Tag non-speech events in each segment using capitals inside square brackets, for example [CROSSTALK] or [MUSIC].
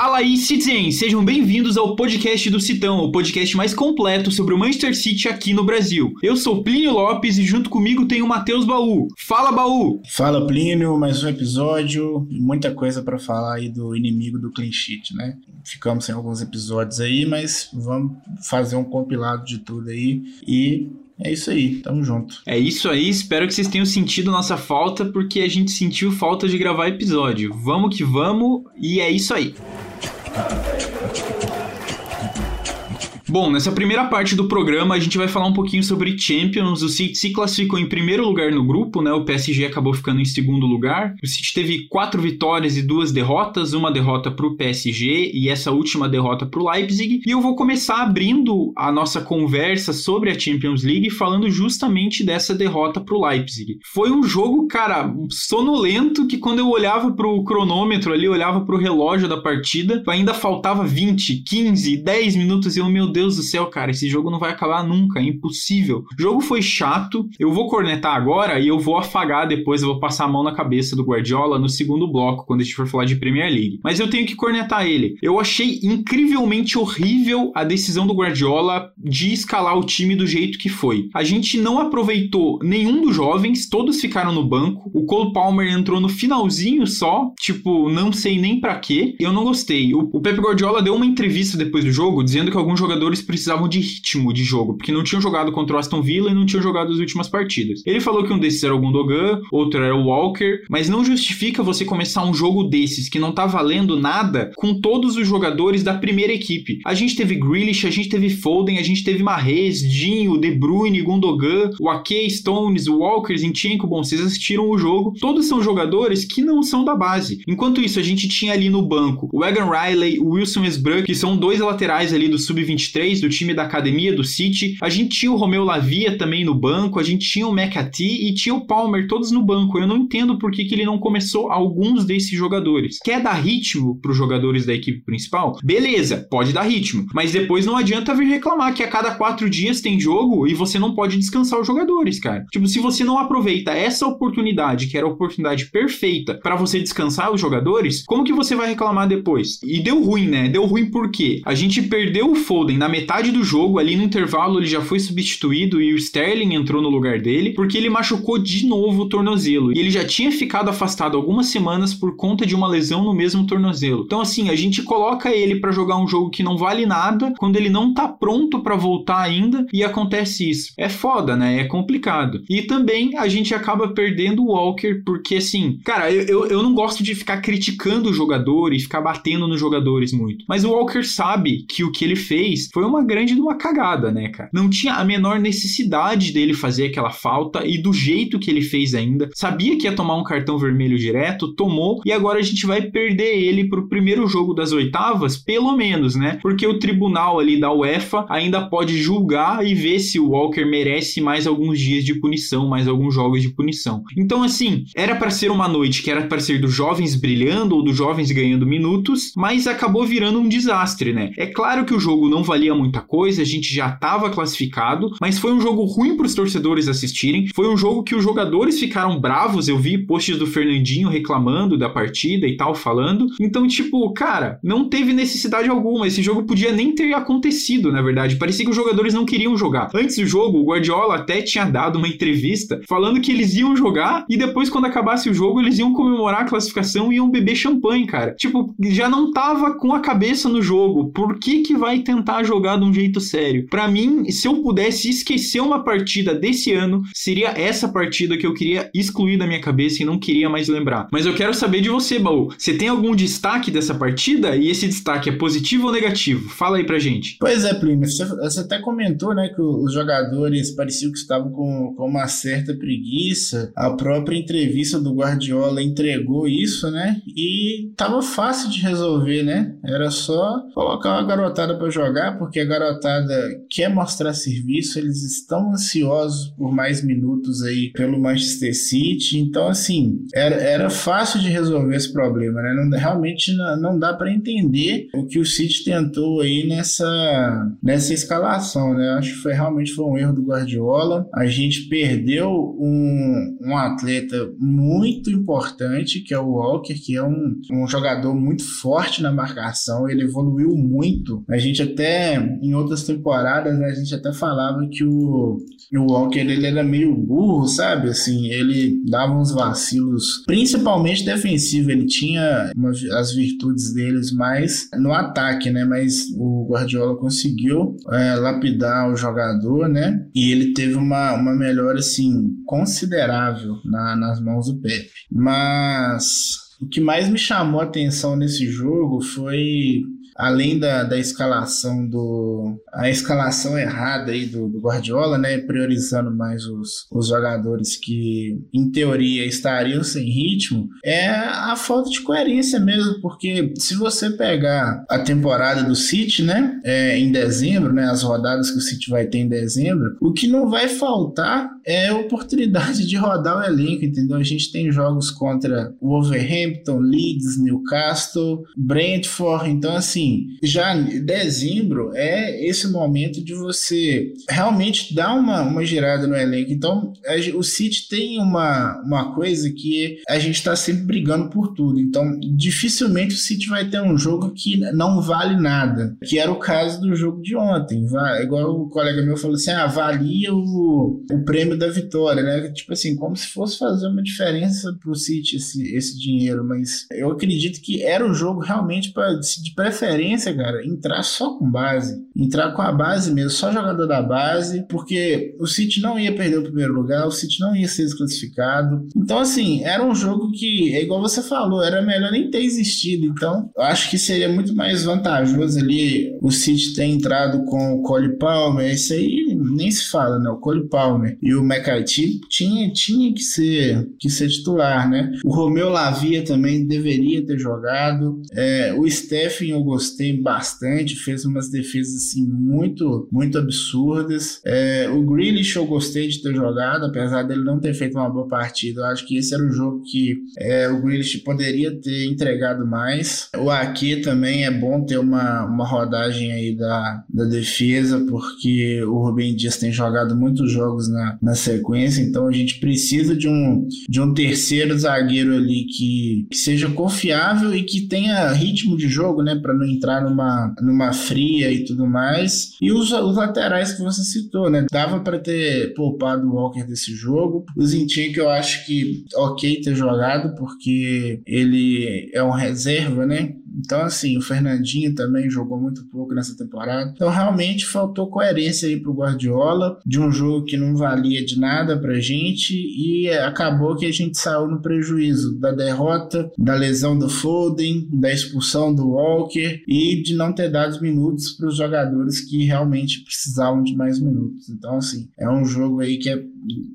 Fala aí, Citizens! Sejam bem-vindos ao podcast do Citão, o podcast mais completo sobre o Manchester City aqui no Brasil. Eu sou Plínio Lopes e junto comigo tem o Matheus Baú. Fala, Baú! Fala, Plínio, mais um episódio, muita coisa para falar aí do inimigo do clean sheet, né? Ficamos sem alguns episódios aí, mas vamos fazer um compilado de tudo aí e é isso aí, tamo junto. É isso aí, espero que vocês tenham sentido nossa falta, porque a gente sentiu falta de gravar episódio. Vamos que vamos, e é isso aí. Uh [LAUGHS] -oh. Bom, nessa primeira parte do programa a gente vai falar um pouquinho sobre Champions. O City se classificou em primeiro lugar no grupo, né? O PSG acabou ficando em segundo lugar. O City teve quatro vitórias e duas derrotas, uma derrota para o PSG e essa última derrota para o Leipzig. E eu vou começar abrindo a nossa conversa sobre a Champions League falando justamente dessa derrota para o Leipzig. Foi um jogo, cara, sonolento que quando eu olhava para o cronômetro ali, olhava para o relógio da partida, ainda faltava 20, 15, 10 minutos e eu, meu Deus Deus do céu, cara, esse jogo não vai acabar nunca, é impossível. O jogo foi chato, eu vou cornetar agora e eu vou afagar depois, eu vou passar a mão na cabeça do Guardiola no segundo bloco, quando a gente for falar de Premier League. Mas eu tenho que cornetar ele. Eu achei incrivelmente horrível a decisão do Guardiola de escalar o time do jeito que foi. A gente não aproveitou nenhum dos jovens, todos ficaram no banco. O Cole Palmer entrou no finalzinho só, tipo, não sei nem para quê. Eu não gostei. O, Pep Guardiola deu uma entrevista depois do jogo dizendo que alguns jogadores jogadores precisavam de ritmo de jogo, porque não tinham jogado contra o Aston Villa e não tinham jogado as últimas partidas. Ele falou que um desses era o Gundogan, outro era o Walker, mas não justifica você começar um jogo desses que não tá valendo nada com todos os jogadores da primeira equipe. A gente teve Grealish, a gente teve Foden, a gente teve Mahrez, Dinho, De Bruyne, Gundogan, o Ake, Stones, o Walker, Zinchenko, bom, vocês assistiram o jogo. Todos são jogadores que não são da base. Enquanto isso, a gente tinha ali no banco o Egan Riley, o Wilson Sbrug, que são dois laterais ali do sub-23 do time da academia do City. A gente tinha o Romeu Lavia também no banco, a gente tinha o McAtee e tinha o Palmer, todos no banco. Eu não entendo por que, que ele não começou alguns desses jogadores. Quer dar ritmo para os jogadores da equipe principal? Beleza, pode dar ritmo. Mas depois não adianta vir reclamar que a cada quatro dias tem jogo e você não pode descansar os jogadores, cara. Tipo, se você não aproveita essa oportunidade, que era a oportunidade perfeita para você descansar os jogadores, como que você vai reclamar depois? E deu ruim, né? Deu ruim porque a gente perdeu o Foden na metade do jogo, ali no intervalo, ele já foi substituído e o Sterling entrou no lugar dele, porque ele machucou de novo o tornozelo. E ele já tinha ficado afastado algumas semanas por conta de uma lesão no mesmo tornozelo. Então, assim, a gente coloca ele para jogar um jogo que não vale nada, quando ele não tá pronto para voltar ainda, e acontece isso. É foda, né? É complicado. E também a gente acaba perdendo o Walker, porque assim, cara, eu, eu, eu não gosto de ficar criticando o jogador e ficar batendo nos jogadores muito. Mas o Walker sabe que o que ele fez foi uma grande uma cagada, né, cara? Não tinha a menor necessidade dele fazer aquela falta e do jeito que ele fez ainda. Sabia que ia tomar um cartão vermelho direto, tomou e agora a gente vai perder ele pro primeiro jogo das oitavas, pelo menos, né? Porque o tribunal ali da UEFA ainda pode julgar e ver se o Walker merece mais alguns dias de punição, mais alguns jogos de punição. Então, assim, era para ser uma noite que era para ser dos jovens brilhando ou dos jovens ganhando minutos, mas acabou virando um desastre, né? É claro que o jogo não valia muita coisa, a gente já estava classificado, mas foi um jogo ruim para os torcedores assistirem. Foi um jogo que os jogadores ficaram bravos. Eu vi posts do Fernandinho reclamando da partida e tal, falando. Então, tipo, cara, não teve necessidade alguma. Esse jogo podia nem ter acontecido, na verdade. Parecia que os jogadores não queriam jogar. Antes do jogo, o Guardiola até tinha dado uma entrevista falando que eles iam jogar e depois, quando acabasse o jogo, eles iam comemorar a classificação e iam beber champanhe, cara. Tipo, já não tava com a cabeça no jogo. Por que que vai tentar jogar de um jeito sério. Para mim, se eu pudesse esquecer uma partida desse ano, seria essa partida que eu queria excluir da minha cabeça e não queria mais lembrar. Mas eu quero saber de você, Baú. Você tem algum destaque dessa partida? E esse destaque é positivo ou negativo? Fala aí pra gente. Pois é, Plínio. Você, até comentou, né, que os jogadores pareciam que estavam com, com uma certa preguiça. A própria entrevista do Guardiola entregou isso, né? E tava fácil de resolver, né? Era só colocar uma garotada para jogar, porque a garotada quer mostrar serviço, eles estão ansiosos por mais minutos aí pelo Manchester City. Então, assim, era, era fácil de resolver esse problema, né? Não, realmente não, não dá para entender o que o City tentou aí nessa, nessa escalação, né? Acho que foi realmente foi um erro do Guardiola. A gente perdeu um, um atleta muito importante, que é o Walker, que é um, um jogador muito forte na marcação. Ele evoluiu muito. A gente até, em outras temporadas, né, a gente até falava que o, o Walker ele era meio burro, sabe? Assim, ele dava uns vacilos, principalmente defensivo. Ele tinha uma, as virtudes deles mais no ataque, né? Mas o Guardiola conseguiu é, lapidar o jogador, né? E ele teve uma, uma melhora, assim, considerável na, nas mãos do Pepe. Mas o que mais me chamou a atenção nesse jogo foi além da, da escalação do a escalação errada aí do, do, Guardiola, né, priorizando mais os, os jogadores que em teoria estariam sem ritmo, é a falta de coerência mesmo, porque se você pegar a temporada do City, né, é, em dezembro, né, as rodadas que o City vai ter em dezembro, o que não vai faltar é oportunidade de rodar o elenco, entendeu? A gente tem jogos contra Wolverhampton, Leeds, Newcastle, Brentford, então assim já dezembro é esse momento de você realmente dar uma, uma girada no elenco. Então, a, o City tem uma, uma coisa que a gente está sempre brigando por tudo. Então, dificilmente o City vai ter um jogo que não vale nada, que era o caso do jogo de ontem. Vai, igual o colega meu falou assim: ah, o, o prêmio da vitória, né? Tipo assim, como se fosse fazer uma diferença para o City esse, esse dinheiro. Mas eu acredito que era o jogo realmente pra, de preferência preferência, cara, entrar só com base. Entrar com a base mesmo, só jogador da base, porque o City não ia perder o primeiro lugar, o City não ia ser desclassificado. Então, assim, era um jogo que, é igual você falou, era melhor nem ter existido. Então, eu acho que seria muito mais vantajoso ali o City ter entrado com o Cole Palmer. Isso aí nem se fala, né? O Cole Palmer e o McCarthy tinha, tinha que, ser, que ser titular, né? O Romeu Lavia também deveria ter jogado. É, o Stephen eu gostei bastante, fez umas defesas assim muito, muito absurdas. É, o Grealish eu gostei de ter jogado, apesar dele não ter feito uma boa partida. Eu acho que esse era o jogo que é, o Grealish poderia ter entregado mais. O Ake também é bom ter uma, uma rodagem aí da, da defesa, porque o Rubem Dias tem jogado muitos jogos na, na sequência, então a gente precisa de um, de um terceiro zagueiro ali que, que seja confiável e que tenha ritmo de jogo, né, para não entrar numa, numa fria e tudo mais. E os, os laterais que você citou, né, dava para ter poupado o Walker desse jogo. O Zintin que eu acho que ok ter jogado porque ele é um reserva, né? Então, assim, o Fernandinho também jogou muito pouco nessa temporada. Então, realmente faltou coerência aí pro Guardiola, de um jogo que não valia de nada pra gente e acabou que a gente saiu no prejuízo da derrota, da lesão do Foden, da expulsão do Walker e de não ter dado minutos para os jogadores que realmente precisavam de mais minutos. Então, assim, é um jogo aí que é,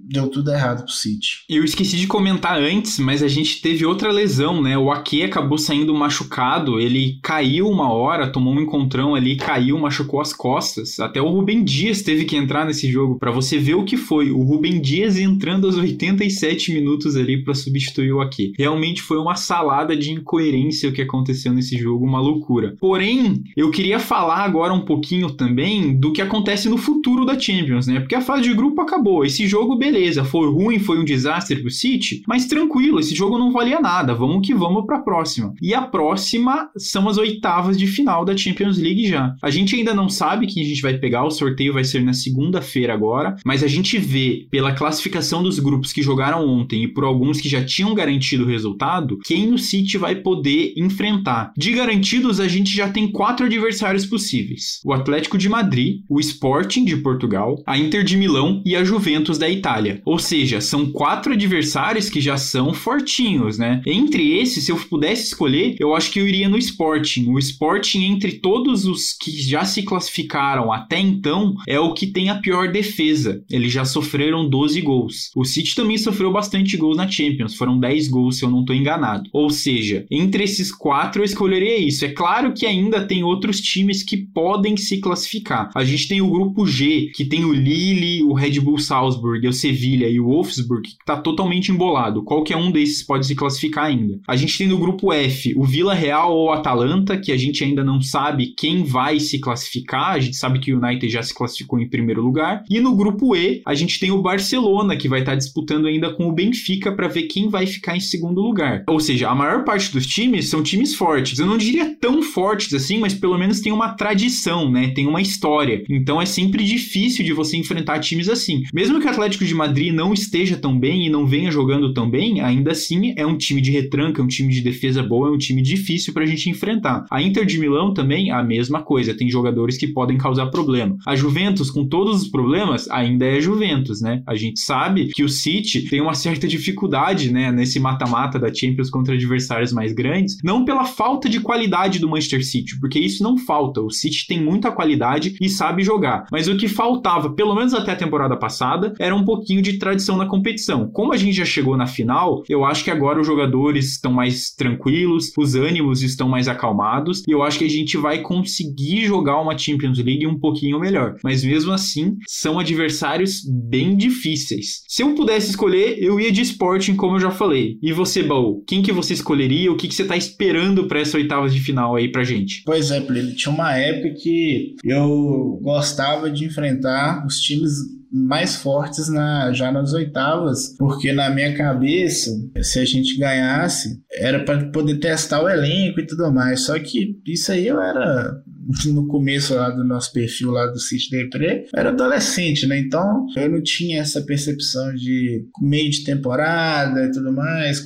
deu tudo errado pro City. Eu esqueci de comentar antes, mas a gente teve outra lesão, né? O Ake acabou saindo machucado ele caiu uma hora, tomou um encontrão ali, caiu, machucou as costas. Até o Rubem Dias teve que entrar nesse jogo para você ver o que foi. O Rubem Dias entrando aos 87 minutos ali para substituir o Ake. Realmente foi uma salada de incoerência o que aconteceu nesse jogo, uma loucura. Porém, eu queria falar agora um pouquinho também do que acontece no futuro da Champions, né? Porque a fase de grupo acabou. Esse jogo, beleza, foi ruim, foi um desastre pro City, mas tranquilo, esse jogo não valia nada. Vamos que vamos para a próxima. E a próxima são as oitavas de final da Champions League já. A gente ainda não sabe quem a gente vai pegar, o sorteio vai ser na segunda-feira agora, mas a gente vê pela classificação dos grupos que jogaram ontem e por alguns que já tinham garantido o resultado, quem o City vai poder enfrentar. De garantidos, a gente já tem quatro adversários possíveis: o Atlético de Madrid, o Sporting de Portugal, a Inter de Milão e a Juventus da Itália. Ou seja, são quatro adversários que já são fortinhos, né? Entre esses, se eu pudesse escolher, eu acho que eu iria no Sporting. O Sporting, entre todos os que já se classificaram até então, é o que tem a pior defesa. Eles já sofreram 12 gols. O City também sofreu bastante gols na Champions, foram 10 gols, se eu não estou enganado. Ou seja, entre esses quatro eu escolheria isso. É claro que ainda tem outros times que podem se classificar. A gente tem o grupo G, que tem o Lille, o Red Bull Salzburg, o Sevilha e o Wolfsburg, que está totalmente embolado. Qualquer um desses pode se classificar ainda. A gente tem no grupo F o Vila Real ou Atalanta, que a gente ainda não sabe quem vai se classificar. A gente sabe que o United já se classificou em primeiro lugar. E no grupo E, a gente tem o Barcelona, que vai estar tá disputando ainda com o Benfica para ver quem vai ficar em segundo lugar. Ou seja, a maior parte dos times são times fortes. Eu não diria tão fortes assim, mas pelo menos tem uma tradição, né? Tem uma história. Então é sempre difícil de você enfrentar times assim. Mesmo que o de Madrid não esteja tão bem e não venha jogando tão bem, ainda assim é um time de retranca, é um time de defesa boa, é um time difícil pra gente enfrentar. A Inter de Milão também, a mesma coisa, tem jogadores que podem causar problema. A Juventus, com todos os problemas, ainda é Juventus, né? A gente sabe que o City tem uma certa dificuldade, né, nesse mata-mata da Champions contra adversários mais grandes, não pela falta de qualidade do Manchester City, porque isso não falta. O City tem muita qualidade e sabe jogar. Mas o que faltava, pelo menos até a temporada passada, era um pouquinho de tradição na competição. Como a gente já chegou na final, eu acho que agora os jogadores estão mais tranquilos, os ânimos estão mais acalmados e eu acho que a gente vai conseguir jogar uma Champions League um pouquinho melhor. Mas mesmo assim, são adversários bem difíceis. Se eu pudesse escolher, eu ia de Sporting, como eu já falei. E você, Baú, quem que você escolheria? O que, que você tá esperando para essa oitavas de final aí pra gente? Pois é, ele tinha uma época que eu gostava de enfrentar os times mais fortes na, já nas oitavas, porque na minha cabeça, se a gente ganhasse, era para poder testar o elenco e tudo mais. Só que isso aí eu era no começo lá do nosso perfil lá do City Depre, era adolescente, né? Então eu não tinha essa percepção de meio de temporada e tudo mais,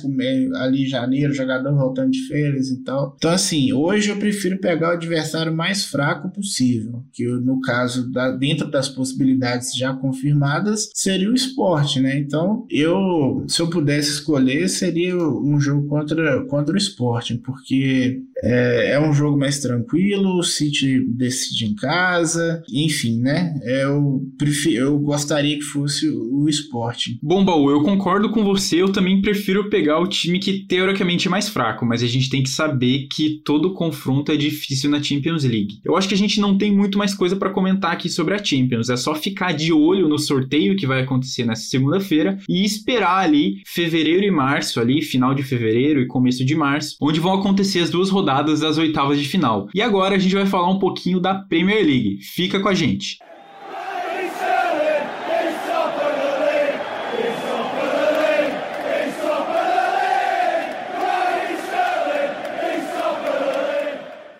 ali em janeiro, jogador voltando de férias e tal. Então, assim, hoje eu prefiro pegar o adversário mais fraco possível, que no caso, da, dentro das possibilidades já confirmadas, seria o esporte, né? Então, eu, se eu pudesse escolher, seria um jogo contra, contra o esporte, porque é, é um jogo mais tranquilo, se City decide em casa, enfim, né? Eu, prefiro, eu gostaria que fosse o Sporting. Bom, Baú, eu concordo com você, eu também prefiro pegar o time que teoricamente é mais fraco, mas a gente tem que saber que todo confronto é difícil na Champions League. Eu acho que a gente não tem muito mais coisa para comentar aqui sobre a Champions, é só ficar de olho no sorteio que vai acontecer nessa segunda-feira e esperar ali fevereiro e março, ali final de fevereiro e começo de março, onde vão acontecer as duas rodadas das oitavas de final. E agora a gente vai falar um pouquinho da Premier League. Fica com a gente.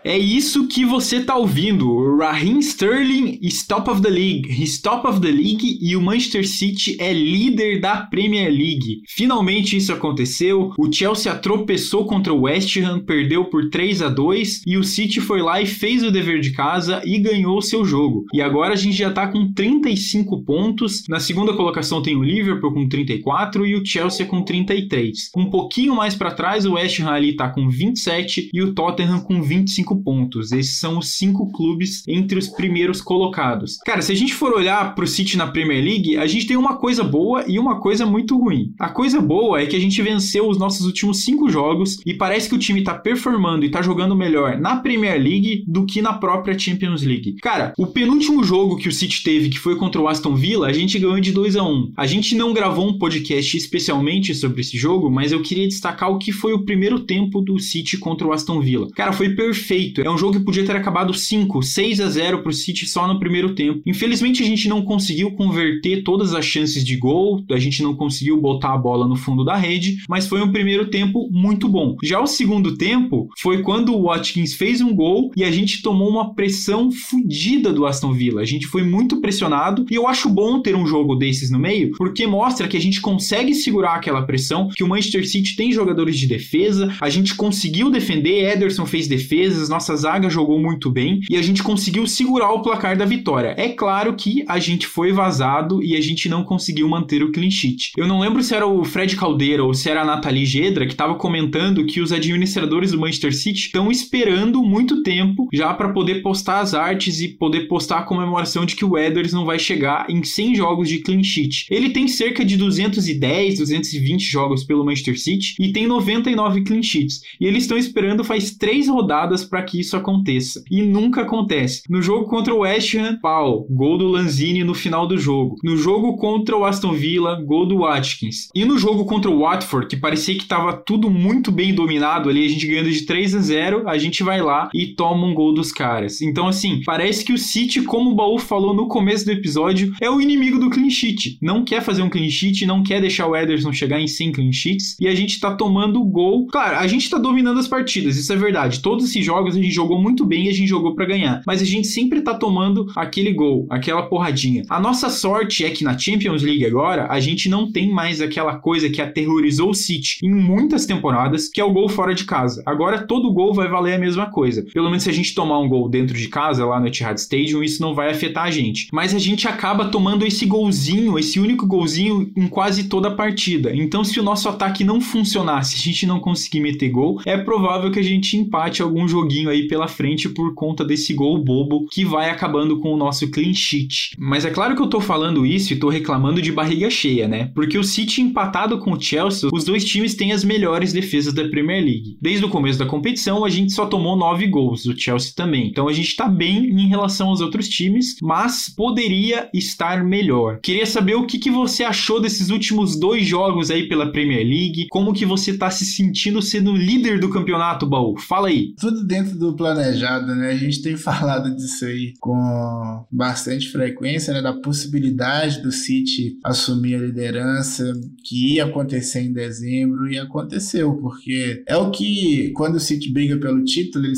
É isso que você tá ouvindo. Raheem Sterling is top of the league. He's top of the league e o Manchester City é líder da Premier League. Finalmente isso aconteceu. O Chelsea tropeçou contra o West Ham, perdeu por 3 a 2 e o City foi lá e fez o dever de casa e ganhou seu jogo. E agora a gente já tá com 35 pontos. Na segunda colocação tem o Liverpool com 34 e o Chelsea com 33. Um pouquinho mais para trás o West Ham ali tá com 27 e o Tottenham com 25 pontos. Esses são os cinco clubes entre os primeiros colocados. Cara, se a gente for olhar pro City na Premier League, a gente tem uma coisa boa e uma coisa muito ruim. A coisa boa é que a gente venceu os nossos últimos cinco jogos e parece que o time tá performando e tá jogando melhor na Premier League do que na própria Champions League. Cara, o penúltimo jogo que o City teve, que foi contra o Aston Villa, a gente ganhou de 2 a 1 A gente não gravou um podcast especialmente sobre esse jogo, mas eu queria destacar o que foi o primeiro tempo do City contra o Aston Villa. Cara, foi perfeito É um jogo que podia ter acabado 5, 6 a 0 pro City só no primeiro tempo. Infelizmente a gente não conseguiu converter todas as chances de gol, a gente não conseguiu botar a bola no fundo da rede, mas foi um primeiro tempo muito bom. Já o segundo tempo foi quando o Watkins fez um gol e a gente tomou uma pressão fodida do Aston Villa. A gente foi muito pressionado e eu acho bom ter um jogo desses no meio, porque mostra que a gente consegue segurar aquela pressão, que o Manchester City tem jogadores de defesa, a gente conseguiu defender, Ederson fez defesas, nossa zaga jogou muito bem e a gente conseguiu segurar o placar da vitória. É claro que a gente foi vazado e a gente não conseguiu manter o clean sheet. Eu não lembro se era o Fred Caldeira ou se era a Nathalie Gedra que estava comentando que os administradores do Manchester City estão esperando muito tempo já para poder postar as artes e poder postar a comemoração de que o Edwards não vai chegar em 100 jogos de clean sheet. Ele tem cerca de 210, 220 jogos pelo Manchester City e tem 99 clean sheets. E eles estão esperando faz três rodadas para que isso aconteça. E nunca acontece. No jogo contra o West Ham, pau, gol do Lanzini no final do jogo. No jogo contra o Aston Villa, gol do Watkins. E no jogo contra o Watford, que parecia que estava tudo muito bem dominado ali, a gente ganhando de 3 a 0, a gente vai lá e toma um gol dos caras. Então assim, parece que o City, como o Baú falou no começo do episódio, é o inimigo do clean sheet. Não quer fazer um clean sheet, não quer deixar o Ederson chegar em 100 clean sheets e a gente tá tomando gol. Claro, a gente tá dominando as partidas, isso é verdade. Todos esses jogos a gente jogou muito bem e a gente jogou para ganhar, mas a gente sempre tá tomando aquele gol, aquela porradinha. A nossa sorte é que na Champions League agora a gente não tem mais aquela coisa que aterrorizou o City em muitas temporadas, que é o gol fora de casa. Agora todo gol vai valer a mesma coisa. Pelo menos se a gente tomar um gol dentro de casa lá no Etihad Stadium, isso não vai afetar a gente. Mas a gente acaba tomando esse golzinho, esse único golzinho em quase toda a partida. Então se o nosso ataque não funcionar, se a gente não conseguir meter gol, é provável que a gente empate algum joguinho aí pela frente por conta desse gol bobo que vai acabando com o nosso clean sheet. Mas é claro que eu tô falando isso e tô reclamando de barriga cheia, né? Porque o City empatado com o Chelsea, os dois times têm as melhores defesas da Premier League. Desde o começo da competição, a gente só tomou nove gols, o Chelsea também. Então a gente tá bem em relação aos outros times, mas poderia estar melhor. Queria saber o que, que você achou desses últimos dois jogos aí pela Premier League, como que você tá se sentindo sendo líder do campeonato, Baú? Fala aí. Tudo dentro do planejado, né? A gente tem [LAUGHS] falado disso aí com bastante frequência, né? Da possibilidade do City assumir a liderança, que ia acontecer em dezembro, e aconteceu, porque é o que, quando o City briga pelo título, ele,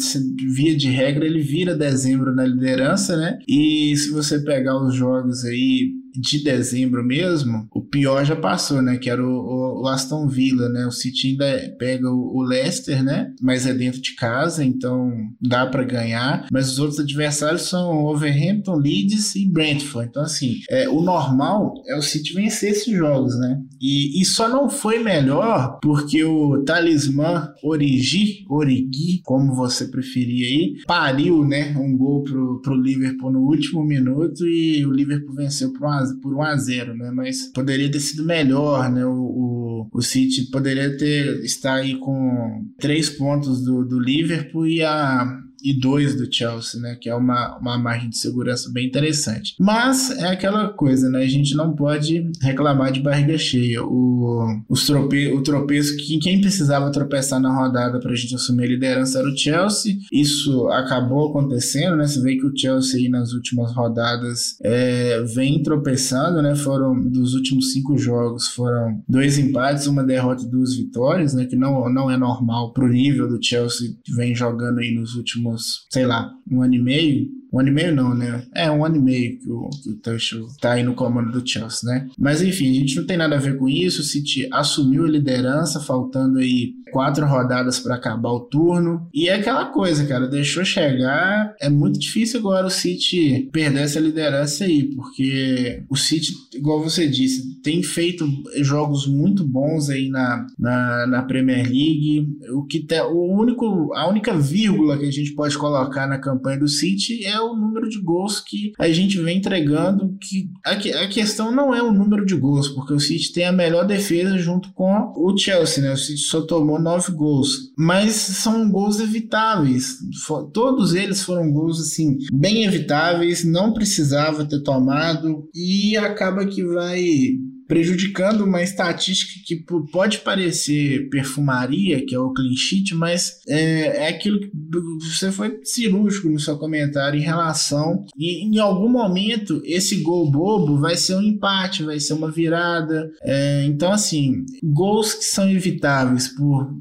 via de regra, ele vira dezembro na liderança, né? E se você pegar os jogos aí de dezembro mesmo, o pior já passou, né? Que era o, o Aston Villa, né? O City ainda pega o, o, Leicester, né? Mas é dentro de casa, então dá para ganhar. Mas os outros adversários são Overhampton, Leeds e Brentford. Então, assim, é, o normal é o City vencer esses jogos, né? E, e só não foi melhor porque o talismã Origi, Origi, como você preferir aí, pariu, né? Um gol pro, pro Liverpool no último minuto e o Liverpool venceu por 1 por 1 a 0 né? Mas poderia ter sido melhor, né? O, o, o City poderia ter estar aí com três pontos do, do Liverpool e a e dois do Chelsea, né? Que é uma, uma margem de segurança bem interessante. Mas é aquela coisa, né? A gente não pode reclamar de barriga cheia. O, os trope, o tropeço que quem precisava tropeçar na rodada para a gente assumir a liderança era o Chelsea. Isso acabou acontecendo, né? Você vê que o Chelsea aí nas últimas rodadas é, vem tropeçando, né? Foram dos últimos cinco jogos foram dois empates, uma derrota e duas vitórias, né? Que não, não é normal pro nível do Chelsea que vem jogando aí nos últimos últimos, sei lá, um ano e meio, um ano e meio não, né? É, um ano e meio que o, que o Tuchel tá aí no comando do Chelsea, né? Mas enfim, a gente não tem nada a ver com isso. O City assumiu a liderança, faltando aí quatro rodadas para acabar o turno. E é aquela coisa, cara, deixou chegar. É muito difícil agora o City perder essa liderança aí, porque o City, igual você disse, tem feito jogos muito bons aí na, na, na Premier League. O que o único, a única vírgula que a gente pode colocar na campanha do City é o número de gols que a gente vem entregando. Que a, a questão não é o número de gols, porque o City tem a melhor defesa junto com o Chelsea, né? O City só tomou nove gols, mas são gols evitáveis. Todos eles foram gols assim bem evitáveis, não precisava ter tomado e acaba que vai prejudicando uma estatística que pode parecer perfumaria, que é o clean sheet, mas é, é aquilo que você foi cirúrgico no seu comentário em relação e em algum momento esse gol bobo vai ser um empate, vai ser uma virada. É, então, assim, gols que são evitáveis por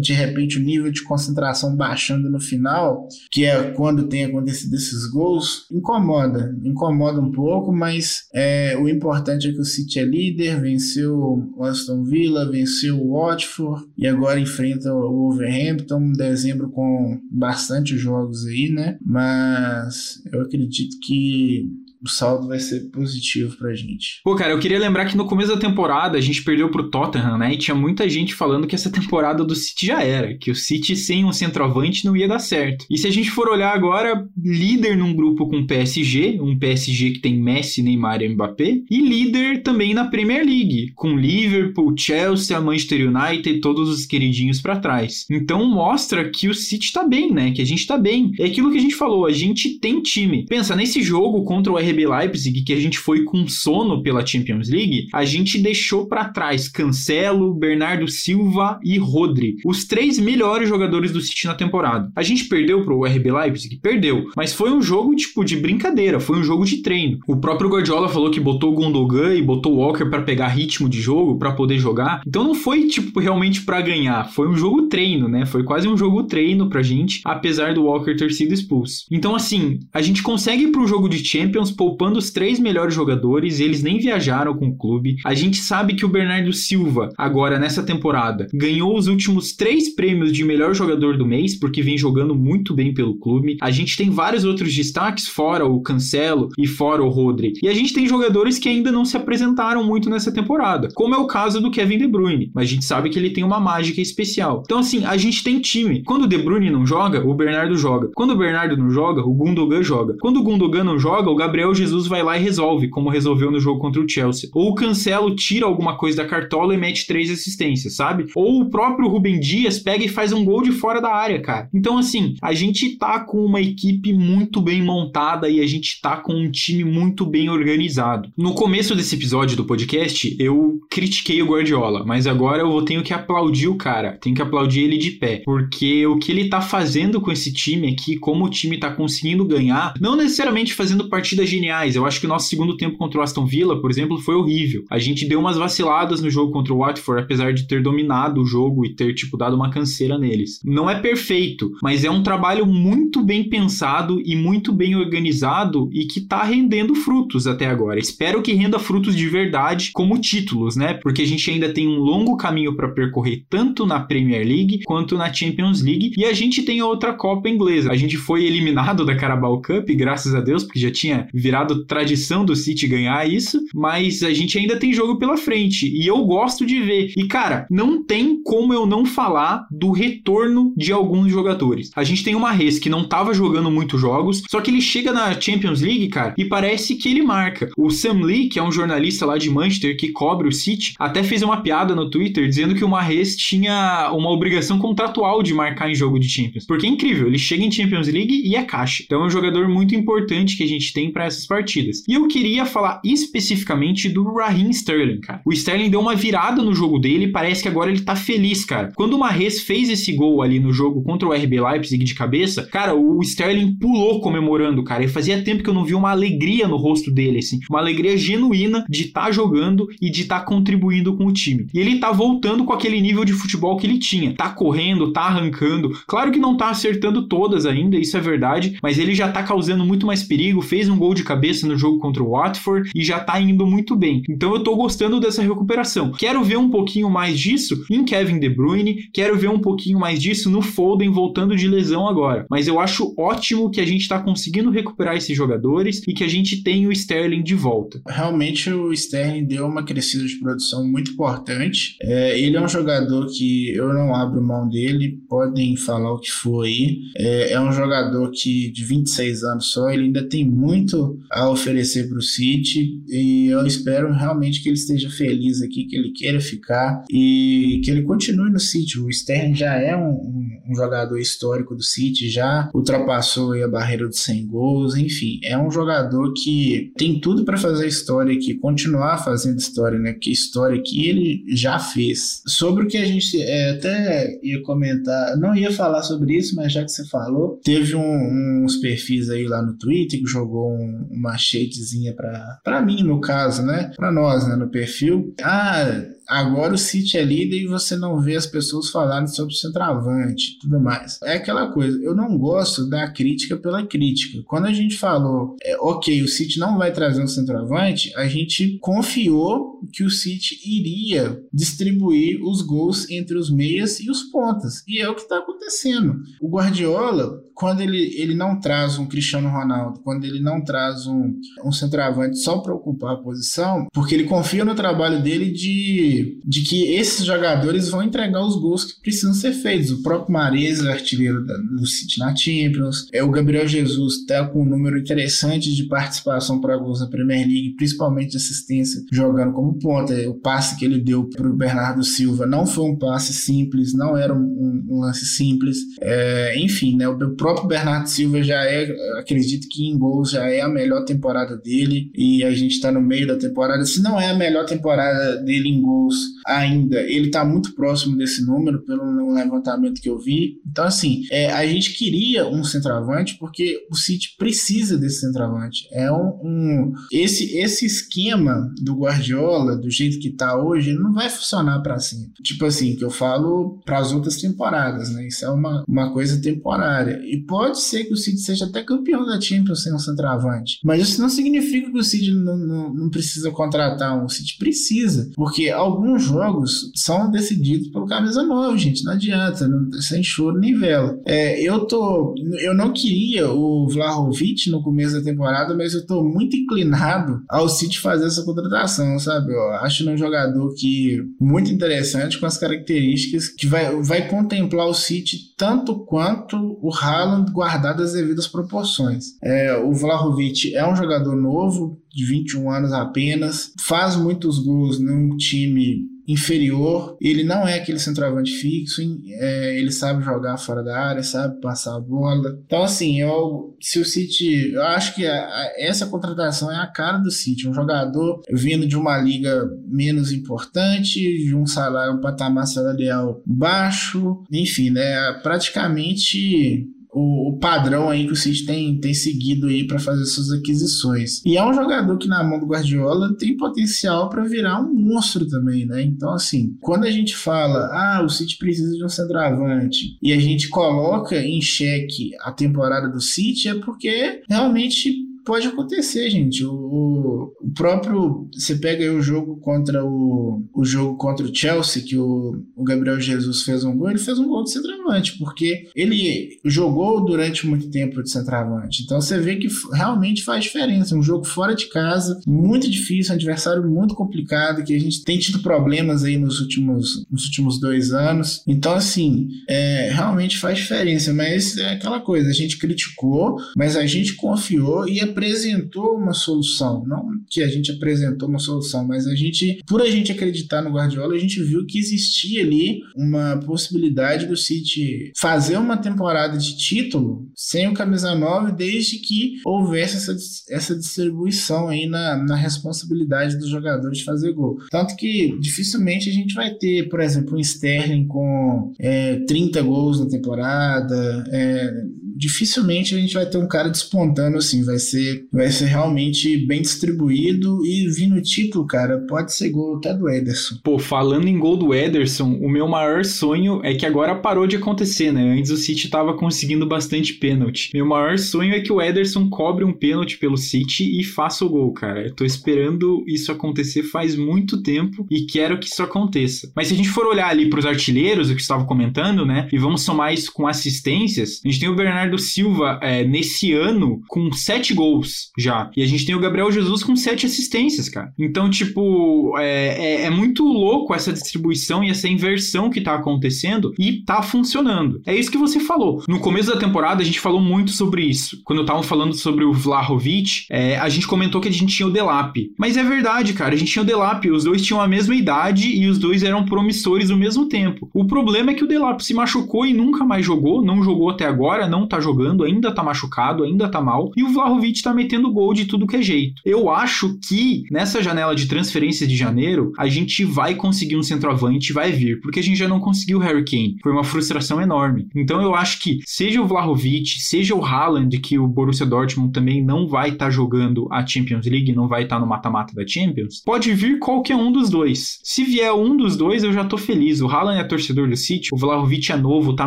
de repente o nível de concentração baixando no final, que é quando tem acontecido esses gols, incomoda, incomoda um pouco, mas é, o importante é que o City é líder, venceu o Aston Villa, venceu o Watford e agora enfrenta o Wolverhampton em dezembro com bastante jogos aí, né? Mas eu acredito que o saldo vai ser positivo pra gente. Pô, cara, eu queria lembrar que no começo da temporada a gente perdeu pro Tottenham, né? E tinha muita gente falando que essa temporada do City já era, que o City sem um centroavante não ia dar certo. E se a gente for olhar agora, líder num grupo com PSG, um PSG que tem Messi, Neymar e Mbappé, e líder também na Premier League, com Liverpool, Chelsea, Manchester United e todos os queridinhos para trás. Então mostra que o City tá bem, né? Que a gente tá bem. É aquilo que a gente falou, a gente tem time. Pensa, nesse jogo contra o RB RB Leipzig, que a gente foi com sono pela Champions League, a gente deixou para trás Cancelo, Bernardo Silva e Rodri, os três melhores jogadores do City na temporada. A gente perdeu pro RB Leipzig? Perdeu, mas foi um jogo tipo de brincadeira, foi um jogo de treino. O próprio Guardiola falou que botou o Gundogan e botou o Walker para pegar ritmo de jogo, para poder jogar. Então não foi tipo realmente para ganhar, foi um jogo treino, né? Foi quase um jogo treino pra gente, apesar do Walker ter sido expulso. Então assim, a gente consegue ir pro jogo de Champions poupando os três melhores jogadores, eles nem viajaram com o clube. A gente sabe que o Bernardo Silva, agora nessa temporada, ganhou os últimos três prêmios de melhor jogador do mês, porque vem jogando muito bem pelo clube. A gente tem vários outros destaques, fora o Cancelo e fora o Rodri. E a gente tem jogadores que ainda não se apresentaram muito nessa temporada, como é o caso do Kevin De Bruyne, mas a gente sabe que ele tem uma mágica especial. Então, assim, a gente tem time. Quando o De Bruyne não joga, o Bernardo joga. Quando o Bernardo não joga, o Gundogan joga. Quando o Gundogan não joga, o Gabriel Jesus vai lá e resolve, como resolveu no jogo contra o Chelsea. Ou o Cancelo tira alguma coisa da cartola e mete três assistências, sabe? Ou o próprio Rubem Dias pega e faz um gol de fora da área, cara. Então, assim, a gente tá com uma equipe muito bem montada e a gente tá com um time muito bem organizado. No começo desse episódio do podcast, eu critiquei o Guardiola, mas agora eu tenho que aplaudir o cara, tenho que aplaudir ele de pé, porque o que ele tá fazendo com esse time aqui, como o time tá conseguindo ganhar, não necessariamente fazendo partidas geniais. Eu acho que o nosso segundo tempo contra o Aston Villa, por exemplo, foi horrível. A gente deu umas vaciladas no jogo contra o Watford, apesar de ter dominado o jogo e ter, tipo, dado uma canseira neles. Não é perfeito, mas é um trabalho muito bem pensado e muito bem organizado e que tá rendendo frutos até agora. Espero que renda frutos de verdade, como títulos, né? Porque a gente ainda tem um longo caminho para percorrer, tanto na Premier League quanto na Champions League, e a gente tem outra Copa inglesa. A gente foi eliminado da Carabao Cup, graças a Deus, porque já tinha virado tradição do City ganhar isso, mas a gente ainda tem jogo pela frente e eu gosto de ver. E cara, não tem como eu não falar do retorno de alguns jogadores. A gente tem uma Res que não tava jogando muitos jogos, só que ele chega na Champions League, cara, e parece que ele marca. O Sam Lee, que é um jornalista lá de Manchester que cobre o City, até fez uma piada no Twitter dizendo que o Mahrez tinha uma obrigação contratual de marcar em jogo de Champions. Porque é incrível, ele chega em Champions League e é caixa. Então é um jogador muito importante que a gente tem para essas partidas. E eu queria falar especificamente do Raheem Sterling, cara. O Sterling deu uma virada no jogo dele e parece que agora ele tá feliz, cara. Quando o Mahrez fez esse gol ali no jogo contra o RB Leipzig de cabeça, cara, o Sterling pulou comemorando, cara. E fazia tempo que eu não vi uma alegria no rosto dele, assim. Uma alegria genuína de estar tá jogando e de estar tá contribuindo com o time. E ele tá voltando com aquele nível de futebol que ele tinha. Tá correndo, tá arrancando. Claro que não tá acertando todas ainda, isso é verdade, mas ele já tá causando muito mais perigo, fez um gol de cabeça no jogo contra o Watford e já tá indo muito bem. Então eu tô gostando dessa recuperação. Quero ver um pouquinho mais disso em Kevin De Bruyne, quero ver um pouquinho mais disso no Foden voltando de lesão agora. Mas eu acho ótimo que a gente tá conseguindo recuperar esses jogadores e que a gente tem o Sterling de volta. Realmente o Sterling deu uma crescida de produção muito importante. É, ele é um jogador que eu não abro mão dele, podem falar o que for aí. É, é um jogador que de 26 anos só, ele ainda tem muito a oferecer para o City e eu espero realmente que ele esteja feliz aqui, que ele queira ficar e que ele continue no City. O Sterling já é um, um, jogador histórico do City, já ultrapassou a barreira dos 100 gols, enfim, é um jogador que tem tudo para fazer história aqui, continuar fazendo história, né? Que história que ele já fez. Sobre o que a gente é, até ia comentar, não ia falar sobre isso, mas já que você falou, teve um, uns perfis aí lá no Twitter que jogou um, uma shadezinha para mim, no caso, né? Para nós, né? No perfil. Ah, agora o City é líder e você não vê as pessoas falarem sobre o centroavante tudo mais. É aquela coisa, eu não gosto da crítica pela crítica. Quando a gente falou, é, ok, o City não vai trazer um centroavante, a gente confiou que o City iria distribuir os gols entre os meias e os pontas. E é o que está acontecendo. O Guardiola, quando ele, ele não traz um Cristiano Ronaldo, quando ele não traz um, um centroavante só para ocupar a posição, porque ele confia no trabalho dele de, de que esses jogadores vão entregar os gols que precisam ser feitos. O próprio Mares, artilheiro da, do City na Champions, é o Gabriel Jesus, está com um número interessante de participação para gols na Premier League, principalmente de assistência, jogando como ponta. O passe que ele deu para o Bernardo Silva não foi um passe simples, não era um, um lance simples. É, enfim, né, o próprio Bernardo Silva já é, acredito que em gols já é a melhor temporada dele e a gente está no meio da temporada. Se não é a melhor temporada dele em gols ainda, ele está muito próximo desse número pelo levantamento que eu vi. Então, assim, é, a gente queria um centroavante porque o City precisa desse centroavante. É um, um esse, esse esquema do Guardiola, do jeito que está hoje, não vai funcionar para sempre. Tipo assim, que eu falo para as outras temporadas, né? Isso é uma, uma coisa temporária. E pode ser que o City seja até campeão da Champions sem um centroavante. Mas isso não significa que o City não, não, não precisa contratar um. O City precisa, porque alguns jogos são decididos pelo camisa 9, gente. Não adianta, não, sem choro nem vela. É, eu tô. Eu não queria o Vlahovic no começo da temporada, mas eu tô muito inclinado ao City fazer essa contratação, sabe? Eu acho um jogador que muito interessante, com as características que vai, vai contemplar o City tanto quanto o Haaland guardado as devidas proporções. É, o Vlahovic é um jogador novo, de 21 anos apenas, faz muitos gols num time inferior. Ele não é aquele centroavante fixo, é, ele sabe jogar fora da área, sabe passar a bola. Então, assim, eu, se o City. Eu acho que a, a, essa contratação é a cara do City. Um jogador vindo de uma liga menos importante, de um salário, um patamar salarial baixo, enfim, né? Praticamente o, o, padrão aí que o City tem, tem seguido aí para fazer suas aquisições. E é um jogador que na mão do Guardiola tem potencial para virar um monstro também, né? Então assim, quando a gente fala, ah, o City precisa de um centroavante e a gente coloca em xeque a temporada do City é porque realmente pode acontecer, gente. O, o próprio. Você pega aí o jogo contra o, o jogo contra o Chelsea, que o, o Gabriel Jesus fez um gol, ele fez um gol de centroavante, porque ele jogou durante muito tempo de centroavante. Então você vê que realmente faz diferença. Um jogo fora de casa, muito difícil, um adversário muito complicado, que a gente tem tido problemas aí nos últimos, nos últimos dois anos. Então, assim, é, realmente faz diferença. Mas é aquela coisa, a gente criticou, mas a gente confiou e é apresentou uma solução. Não que a gente apresentou uma solução, mas a gente, por a gente acreditar no Guardiola, a gente viu que existia ali uma possibilidade do City fazer uma temporada de título sem o camisa 9, desde que houvesse essa, essa distribuição aí na, na responsabilidade dos jogadores de fazer gol. Tanto que dificilmente a gente vai ter, por exemplo, um Sterling com é, 30 gols na temporada. É, dificilmente a gente vai ter um cara despontando assim, vai ser, vai ser realmente bem distribuído e vindo título, cara, pode ser gol até do Ederson. Pô, falando em gol do Ederson, o meu maior sonho é que agora parou de acontecer, né? Antes o City tava conseguindo bastante pênalti. Meu maior sonho é que o Ederson cobre um pênalti pelo City e faça o gol, cara. Eu tô esperando isso acontecer faz muito tempo e quero que isso aconteça. Mas se a gente for olhar ali pros artilheiros, o que estava comentando, né? E vamos somar isso com assistências, a gente tem o Bernardo Bernardo Silva é, nesse ano com sete gols já. E a gente tem o Gabriel Jesus com sete assistências, cara. Então, tipo, é, é, é muito louco essa distribuição e essa inversão que tá acontecendo e tá funcionando. É isso que você falou. No começo da temporada, a gente falou muito sobre isso. Quando eu tava falando sobre o Vlahovic, é, a gente comentou que a gente tinha o Delap. Mas é verdade, cara. A gente tinha o Delap. Os dois tinham a mesma idade e os dois eram promissores ao mesmo tempo. O problema é que o Delap se machucou e nunca mais jogou. Não jogou até agora. Não tá tá jogando, ainda tá machucado, ainda tá mal, e o Vlahovic tá metendo gol de tudo que é jeito. Eu acho que nessa janela de transferência de janeiro, a gente vai conseguir um centroavante, vai vir, porque a gente já não conseguiu o Harry Kane. Foi uma frustração enorme. Então eu acho que seja o Vlahovic, seja o Haaland, que o Borussia Dortmund também não vai estar tá jogando a Champions League, não vai estar tá no mata-mata da Champions, pode vir qualquer um dos dois. Se vier um dos dois, eu já tô feliz. O Haaland é torcedor do City, o Vlahovic é novo, tá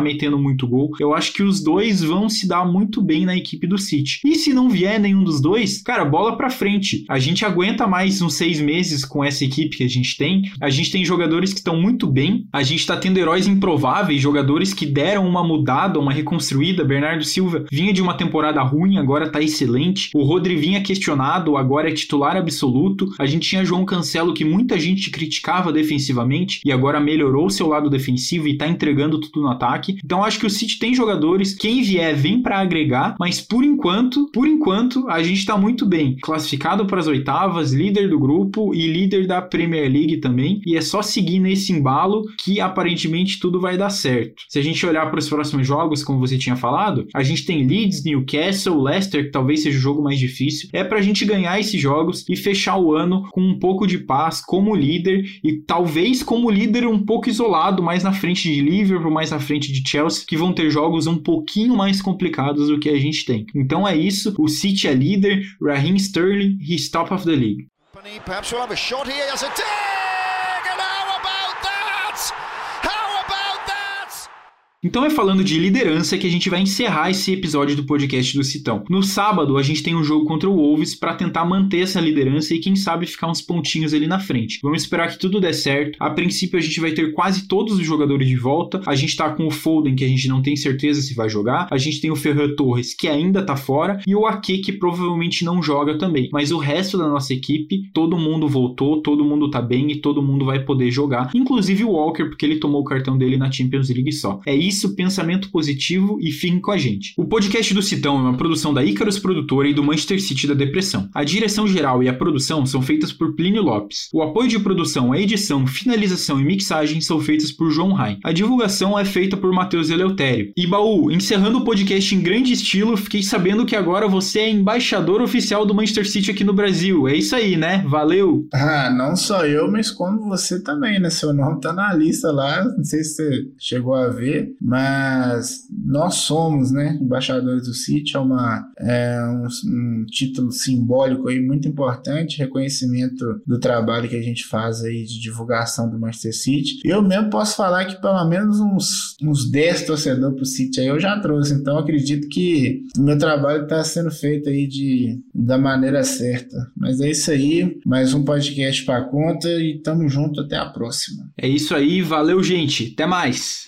metendo muito gol. Eu acho que os dois vão se dar muito bem na equipe do City. E se não vier nenhum dos dois, cara, bola pra frente. A gente aguenta mais uns seis meses com essa equipe que a gente tem. A gente tem jogadores que estão muito bem. A gente tá tendo heróis improváveis, jogadores que deram uma mudada, uma reconstruída. Bernardo Silva vinha de uma temporada ruim, agora tá excelente. O Rodri vinha questionado, agora é titular absoluto. A gente tinha João Cancelo que muita gente criticava defensivamente e agora melhorou seu lado defensivo e tá entregando tudo no ataque. Então acho que o City tem jogadores, quem vier vem para agregar, mas por enquanto, por enquanto a gente tá muito bem, classificado para as oitavas, líder do grupo e líder da Premier League também, e é só seguir nesse embalo que aparentemente tudo vai dar certo. Se a gente olhar para os próximos jogos, como você tinha falado, a gente tem Leeds, Newcastle, Leicester, que talvez seja o jogo mais difícil. É pra gente ganhar esses jogos e fechar o ano com um pouco de paz como líder e talvez como líder um pouco isolado, mais na frente de Liverpool, mais na frente de Chelsea, que vão ter jogos um pouquinho mais complicados do que a gente tem. Então é isso, o City é líder, Raheem Sterling, he's top of the league. Perhaps we'll have a shot here as a Então é falando de liderança que a gente vai encerrar esse episódio do podcast do Citão. No sábado, a gente tem um jogo contra o Wolves para tentar manter essa liderança e quem sabe ficar uns pontinhos ali na frente. Vamos esperar que tudo dê certo. A princípio, a gente vai ter quase todos os jogadores de volta. A gente tá com o Foden, que a gente não tem certeza se vai jogar. A gente tem o Ferran Torres, que ainda tá fora. E o Ake, que provavelmente não joga também. Mas o resto da nossa equipe, todo mundo voltou, todo mundo tá bem e todo mundo vai poder jogar. Inclusive o Walker, porque ele tomou o cartão dele na Champions League só. É isso, pensamento positivo e fiquem com a gente. O podcast do Citão é uma produção da Icarus Produtora e do Manchester City da Depressão. A direção geral e a produção são feitas por Plínio Lopes. O apoio de produção, a edição, finalização e mixagem são feitas por João Rai. A divulgação é feita por Matheus Eleutério. E Baú, encerrando o podcast em grande estilo, fiquei sabendo que agora você é embaixador oficial do Manchester City aqui no Brasil. É isso aí, né? Valeu! Ah, não só eu, mas como você também, né? Seu nome tá na lista lá, não sei se você chegou a ver, mas nós somos, né, embaixadores do City, é, uma, é um, um, título simbólico aí muito importante, reconhecimento do trabalho que a gente faz aí de divulgação do Manchester City. Eu mesmo posso falar que pelo menos uns, uns 10 torcedores pro City aí eu já trouxe, então acredito que o meu trabalho está sendo feito aí de, da maneira certa. Mas é isso aí, mais um podcast para conta e tamo junto até a próxima. É isso aí, valeu gente, até mais.